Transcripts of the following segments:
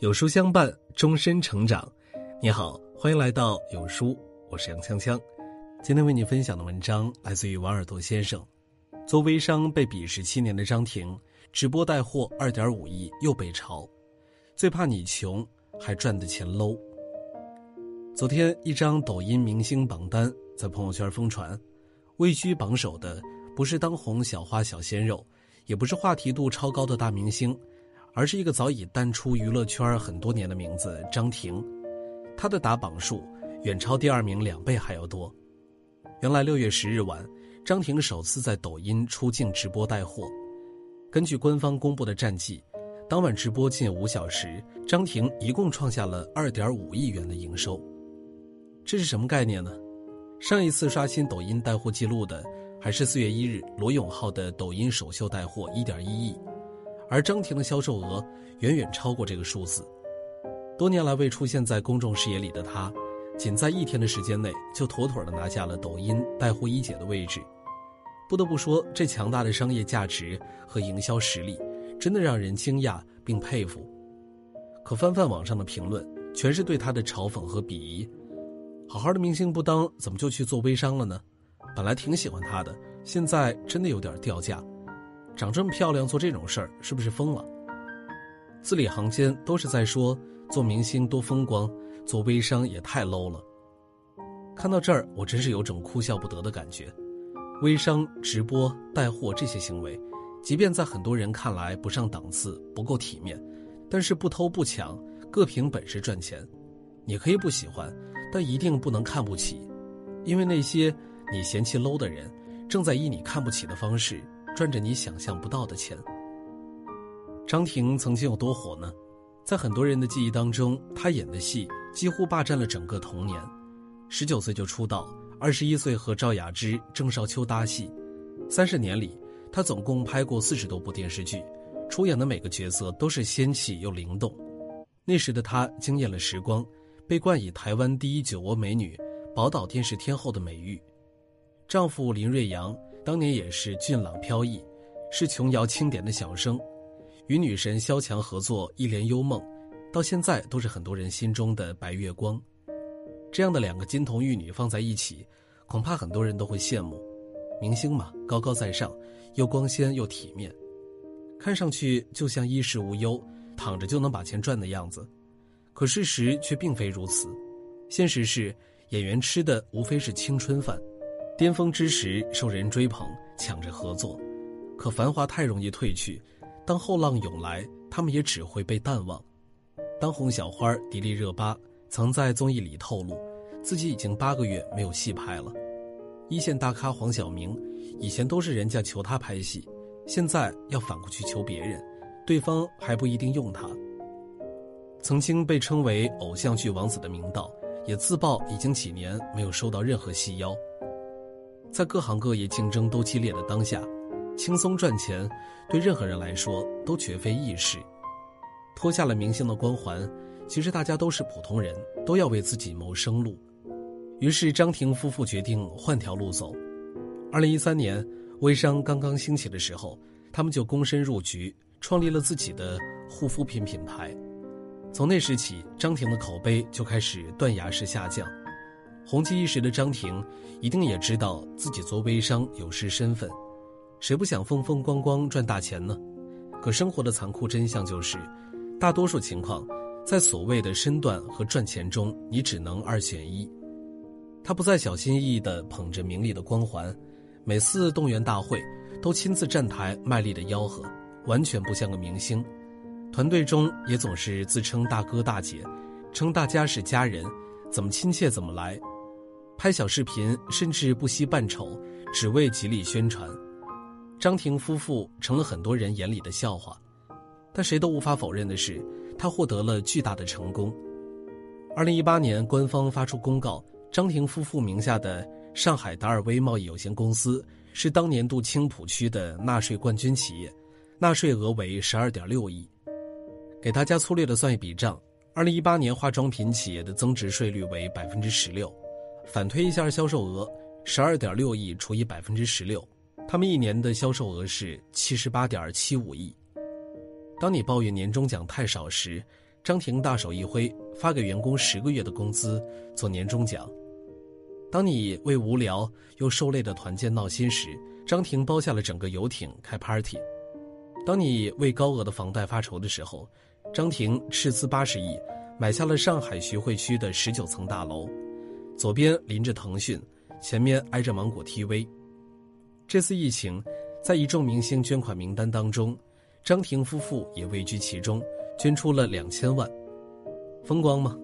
有书相伴，终身成长。你好，欢迎来到有书，我是杨锵锵。今天为你分享的文章来自于王耳朵先生。做微商被鄙视七年的张婷，直播带货二点五亿又被嘲，最怕你穷还赚的钱 low。昨天一张抖音明星榜单在朋友圈疯传，位居榜首的不是当红小花小鲜肉，也不是话题度超高的大明星。而是一个早已淡出娱乐圈很多年的名字张婷，她的打榜数远超第二名两倍还要多。原来六月十日晚，张婷首次在抖音出镜直播带货。根据官方公布的战绩，当晚直播近五小时，张婷一共创下了二点五亿元的营收。这是什么概念呢？上一次刷新抖音带货记录的，还是四月一日罗永浩的抖音首秀带货一点一亿。而张婷的销售额远远超过这个数字，多年来未出现在公众视野里的她，仅在一天的时间内就妥妥的拿下了抖音带货一姐的位置。不得不说，这强大的商业价值和营销实力，真的让人惊讶并佩服。可翻翻网上的评论，全是对她的嘲讽和鄙夷。好好的明星不当，怎么就去做微商了呢？本来挺喜欢她的，现在真的有点掉价。长这么漂亮做这种事儿是不是疯了？字里行间都是在说做明星多风光，做微商也太 low 了。看到这儿，我真是有种哭笑不得的感觉。微商、直播、带货这些行为，即便在很多人看来不上档次、不够体面，但是不偷不抢，各凭本事赚钱。你可以不喜欢，但一定不能看不起，因为那些你嫌弃 low 的人，正在以你看不起的方式。赚着你想象不到的钱。张庭曾经有多火呢？在很多人的记忆当中，她演的戏几乎霸占了整个童年。十九岁就出道，二十一岁和赵雅芝、郑少秋搭戏，三十年里，她总共拍过四十多部电视剧，出演的每个角色都是仙气又灵动。那时的她惊艳了时光，被冠以台湾第一酒窝美女、宝岛电视天后的美誉。丈夫林瑞阳。当年也是俊朗飘逸，是琼瑶钦点的小生，与女神萧蔷合作《一帘幽梦》，到现在都是很多人心中的白月光。这样的两个金童玉女放在一起，恐怕很多人都会羡慕。明星嘛，高高在上，又光鲜又体面，看上去就像衣食无忧，躺着就能把钱赚的样子。可事实却并非如此，现实是演员吃的无非是青春饭。巅峰之时受人追捧，抢着合作，可繁华太容易褪去，当后浪涌来，他们也只会被淡忘。当红小花迪丽热巴曾在综艺里透露，自己已经八个月没有戏拍了。一线大咖黄晓明，以前都是人家求他拍戏，现在要反过去求别人，对方还不一定用他。曾经被称为偶像剧王子的明道，也自曝已经几年没有收到任何戏邀。在各行各业竞争都激烈的当下，轻松赚钱对任何人来说都绝非易事。脱下了明星的光环，其实大家都是普通人，都要为自己谋生路。于是张婷夫妇决定换条路走。二零一三年，微商刚刚兴起的时候，他们就躬身入局，创立了自己的护肤品品牌。从那时起，张婷的口碑就开始断崖式下降。红极一时的张婷，一定也知道自己做微商有失身份，谁不想风风光光赚大钱呢？可生活的残酷真相就是，大多数情况，在所谓的身段和赚钱中，你只能二选一。他不再小心翼翼地捧着名利的光环，每次动员大会都亲自站台卖力的吆喝，完全不像个明星。团队中也总是自称大哥大姐，称大家是家人，怎么亲切怎么来。拍小视频，甚至不惜扮丑，只为极力宣传。张婷夫妇成了很多人眼里的笑话，但谁都无法否认的是，他获得了巨大的成功。二零一八年，官方发出公告，张婷夫妇名下的上海达尔威贸易有限公司是当年度青浦区的纳税冠军企业，纳税额为十二点六亿。给大家粗略的算一笔账：二零一八年化妆品企业的增值税率为百分之十六。反推一下销售额，十二点六亿除以百分之十六，他们一年的销售额是七十八点七五亿。当你抱怨年终奖太少时，张婷大手一挥，发给员工十个月的工资做年终奖。当你为无聊又受累的团建闹心时，张婷包下了整个游艇开 party；当你为高额的房贷发愁的时候，张婷斥资八十亿买下了上海徐汇区的十九层大楼，左边临着腾讯，前面挨着芒果 TV。这次疫情，在一众明星捐款名单当中，张庭夫妇也位居其中，捐出了两千万。风光吗？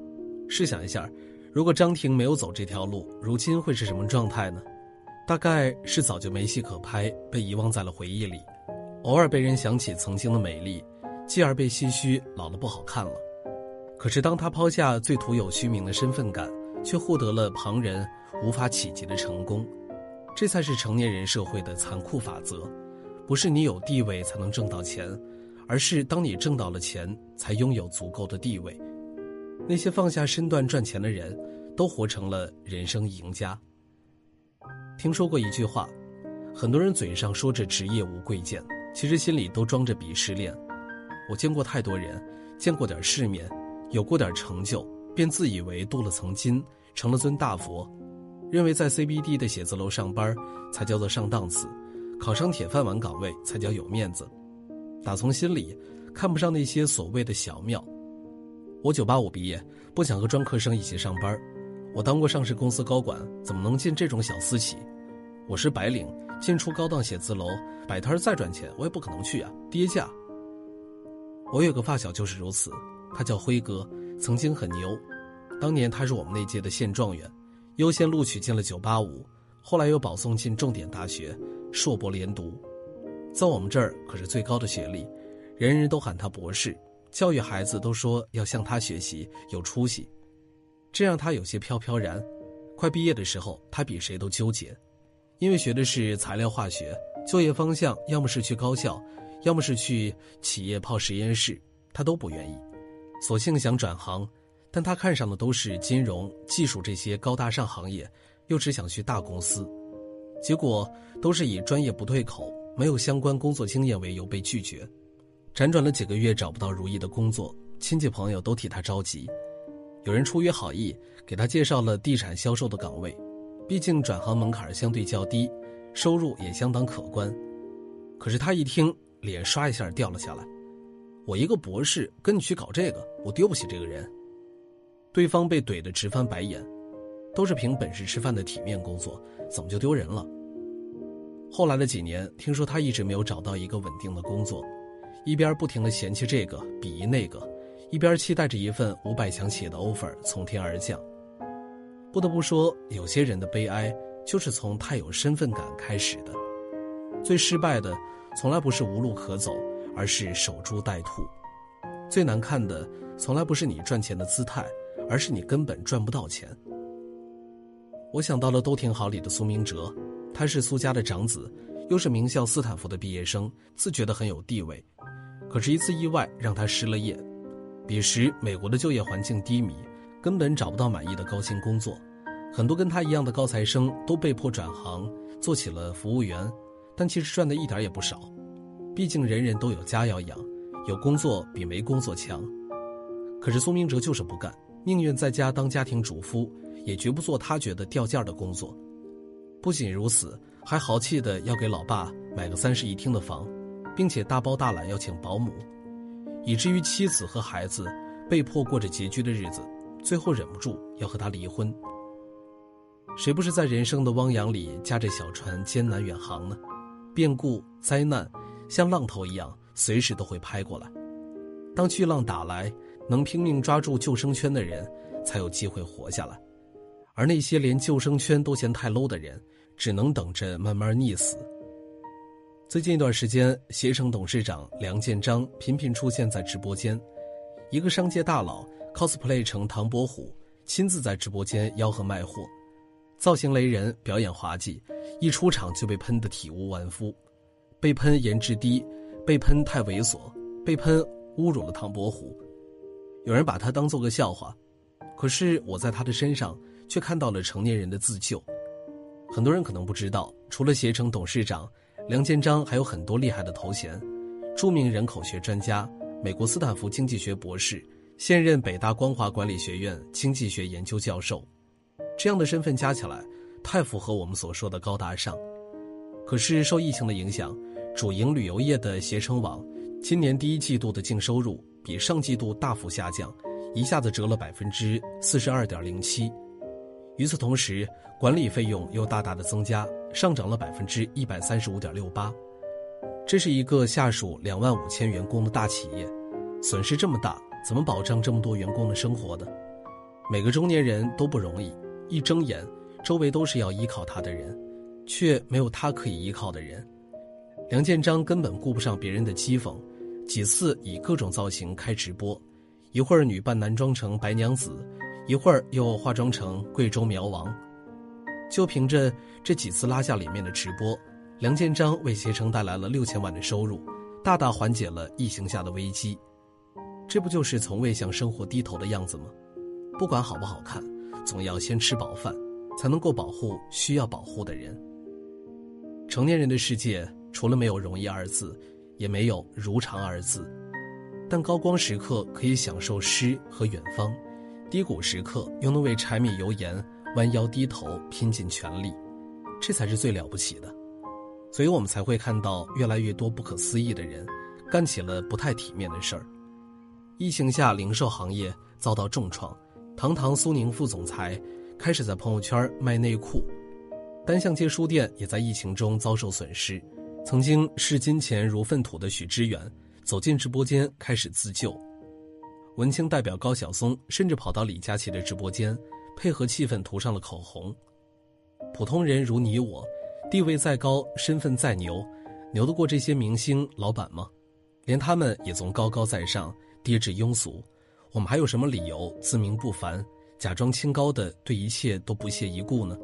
试想一下，如果张庭没有走这条路，如今会是什么状态呢？大概是早就没戏可拍，被遗忘在了回忆里，偶尔被人想起曾经的美丽，继而被唏嘘老了不好看了。可是当他抛下最徒有虚名的身份感，却获得了旁人无法企及的成功。这才是成年人社会的残酷法则，不是你有地位才能挣到钱，而是当你挣到了钱，才拥有足够的地位。那些放下身段赚钱的人，都活成了人生赢家。听说过一句话，很多人嘴上说着职业无贵贱，其实心里都装着鄙视链。我见过太多人，见过点世面，有过点成就，便自以为镀了层金，成了尊大佛。认为在 CBD 的写字楼上班才叫做上档次，考上铁饭碗岗位才叫有面子，打从心里看不上那些所谓的小庙。我985毕业，不想和专科生一起上班。我当过上市公司高管，怎么能进这种小私企？我是白领，进出高档写字楼摆摊再赚钱，我也不可能去啊，跌价。我有个发小就是如此，他叫辉哥，曾经很牛，当年他是我们那届的现状元。优先录取进了985，后来又保送进重点大学，硕博连读，在我们这儿可是最高的学历，人人都喊他博士，教育孩子都说要向他学习，有出息，这让他有些飘飘然。快毕业的时候，他比谁都纠结，因为学的是材料化学，就业方向要么是去高校，要么是去企业泡实验室，他都不愿意，索性想转行。但他看上的都是金融、技术这些高大上行业，又只想去大公司，结果都是以专业不对口、没有相关工作经验为由被拒绝。辗转了几个月找不到如意的工作，亲戚朋友都替他着急。有人出于好意给他介绍了地产销售的岗位，毕竟转行门槛相对较低，收入也相当可观。可是他一听，脸刷一下掉了下来。我一个博士跟你去搞这个，我丢不起这个人。对方被怼得直翻白眼，都是凭本事吃饭的体面工作，怎么就丢人了？后来的几年，听说他一直没有找到一个稳定的工作，一边不停的嫌弃这个鄙夷那个，一边期待着一份五百强企业的 offer 从天而降。不得不说，有些人的悲哀就是从太有身份感开始的。最失败的，从来不是无路可走，而是守株待兔；最难看的，从来不是你赚钱的姿态。而是你根本赚不到钱。我想到了都挺好里的苏明哲，他是苏家的长子，又是名校斯坦福的毕业生，自觉得很有地位。可是，一次意外让他失了业。彼时，美国的就业环境低迷，根本找不到满意的高薪工作，很多跟他一样的高材生都被迫转行做起了服务员，但其实赚的一点也不少。毕竟人人都有家要养，有工作比没工作强。可是苏明哲就是不干。宁愿在家当家庭主妇，也绝不做他觉得掉价的工作。不仅如此，还豪气的要给老爸买个三室一厅的房，并且大包大揽要请保姆，以至于妻子和孩子被迫过着拮据的日子，最后忍不住要和他离婚。谁不是在人生的汪洋里驾着小船艰难远航呢？变故灾难像浪头一样，随时都会拍过来。当巨浪打来。能拼命抓住救生圈的人，才有机会活下来，而那些连救生圈都嫌太 low 的人，只能等着慢慢溺死。最近一段时间，携程董事长梁建章频频出现在直播间，一个商界大佬 cosplay 成唐伯虎，亲自在直播间吆喝卖货，造型雷人，表演滑稽，一出场就被喷得体无完肤，被喷颜值低，被喷太猥琐，被喷侮辱了唐伯虎。有人把他当做个笑话，可是我在他的身上却看到了成年人的自救。很多人可能不知道，除了携程董事长梁建章，还有很多厉害的头衔：著名人口学专家、美国斯坦福经济学博士、现任北大光华管理学院经济学研究教授。这样的身份加起来，太符合我们所说的高大上。可是受疫情的影响，主营旅游业的携程网，今年第一季度的净收入比上季度大幅下降，一下子折了百分之四十二点零七。与此同时，管理费用又大大的增加，上涨了百分之一百三十五点六八。这是一个下属两万五千员工的大企业，损失这么大，怎么保障这么多员工的生活的？每个中年人都不容易。一睁眼，周围都是要依靠他的人，却没有他可以依靠的人。梁建章根本顾不上别人的讥讽，几次以各种造型开直播，一会儿女扮男装成白娘子，一会儿又化妆成贵州苗王。就凭着这几次拉下脸面的直播，梁建章为携程带来了六千万的收入，大大缓解了疫情下的危机。这不就是从未向生活低头的样子吗？不管好不好看。总要先吃饱饭，才能够保护需要保护的人。成年人的世界，除了没有容易二字，也没有如常二字。但高光时刻可以享受诗和远方，低谷时刻又能为柴米油盐弯腰低头拼尽全力，这才是最了不起的。所以我们才会看到越来越多不可思议的人，干起了不太体面的事儿。疫情下，零售行业遭到重创。堂堂苏宁副总裁开始在朋友圈卖内裤，单向街书店也在疫情中遭受损失。曾经视金钱如粪土的许知远走进直播间开始自救。文青代表高晓松甚至跑到李佳琦的直播间，配合气氛涂上了口红。普通人如你我，地位再高，身份再牛，牛得过这些明星老板吗？连他们也从高高在上跌至庸俗。我们还有什么理由自命不凡，假装清高的对一切都不屑一顾呢？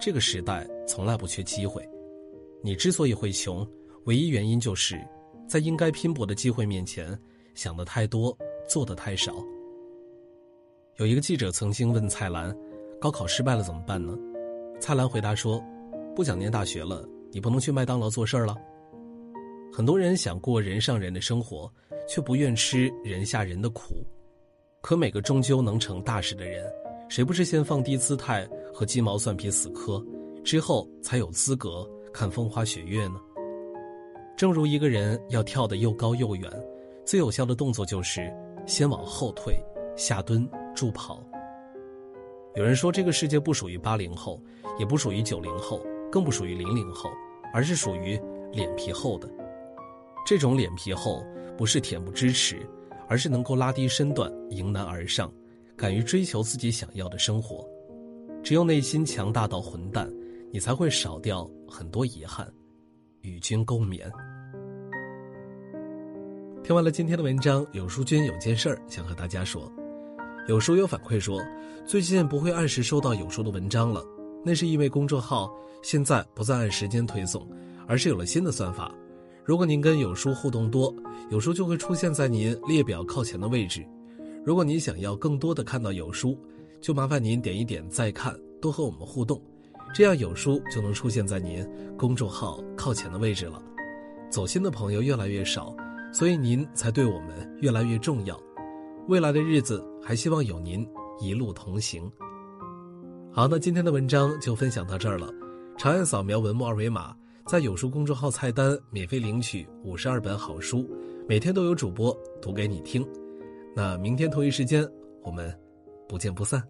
这个时代从来不缺机会，你之所以会穷，唯一原因就是在应该拼搏的机会面前，想的太多，做的太少。有一个记者曾经问蔡澜：“高考失败了怎么办呢？”蔡澜回答说：“不想念大学了，你不能去麦当劳做事儿了。”很多人想过人上人的生活。却不愿吃人下人的苦，可每个终究能成大事的人，谁不是先放低姿态和鸡毛蒜皮死磕，之后才有资格看风花雪月呢？正如一个人要跳得又高又远，最有效的动作就是先往后退，下蹲助跑。有人说，这个世界不属于八零后，也不属于九零后，更不属于零零后，而是属于脸皮厚的。这种脸皮厚。不是恬不知耻，而是能够拉低身段，迎难而上，敢于追求自己想要的生活。只有内心强大到混蛋，你才会少掉很多遗憾。与君共勉。听完了今天的文章，有书君有件事儿想和大家说。有书友反馈说，最近不会按时收到有书的文章了，那是因为公众号现在不再按时间推送，而是有了新的算法。如果您跟有书互动多，有书就会出现在您列表靠前的位置。如果您想要更多的看到有书，就麻烦您点一点再看，多和我们互动，这样有书就能出现在您公众号靠前的位置了。走心的朋友越来越少，所以您才对我们越来越重要。未来的日子还希望有您一路同行。好，那今天的文章就分享到这儿了，长按扫描文末二维码。在有书公众号菜单免费领取五十二本好书，每天都有主播读给你听。那明天同一时间，我们不见不散。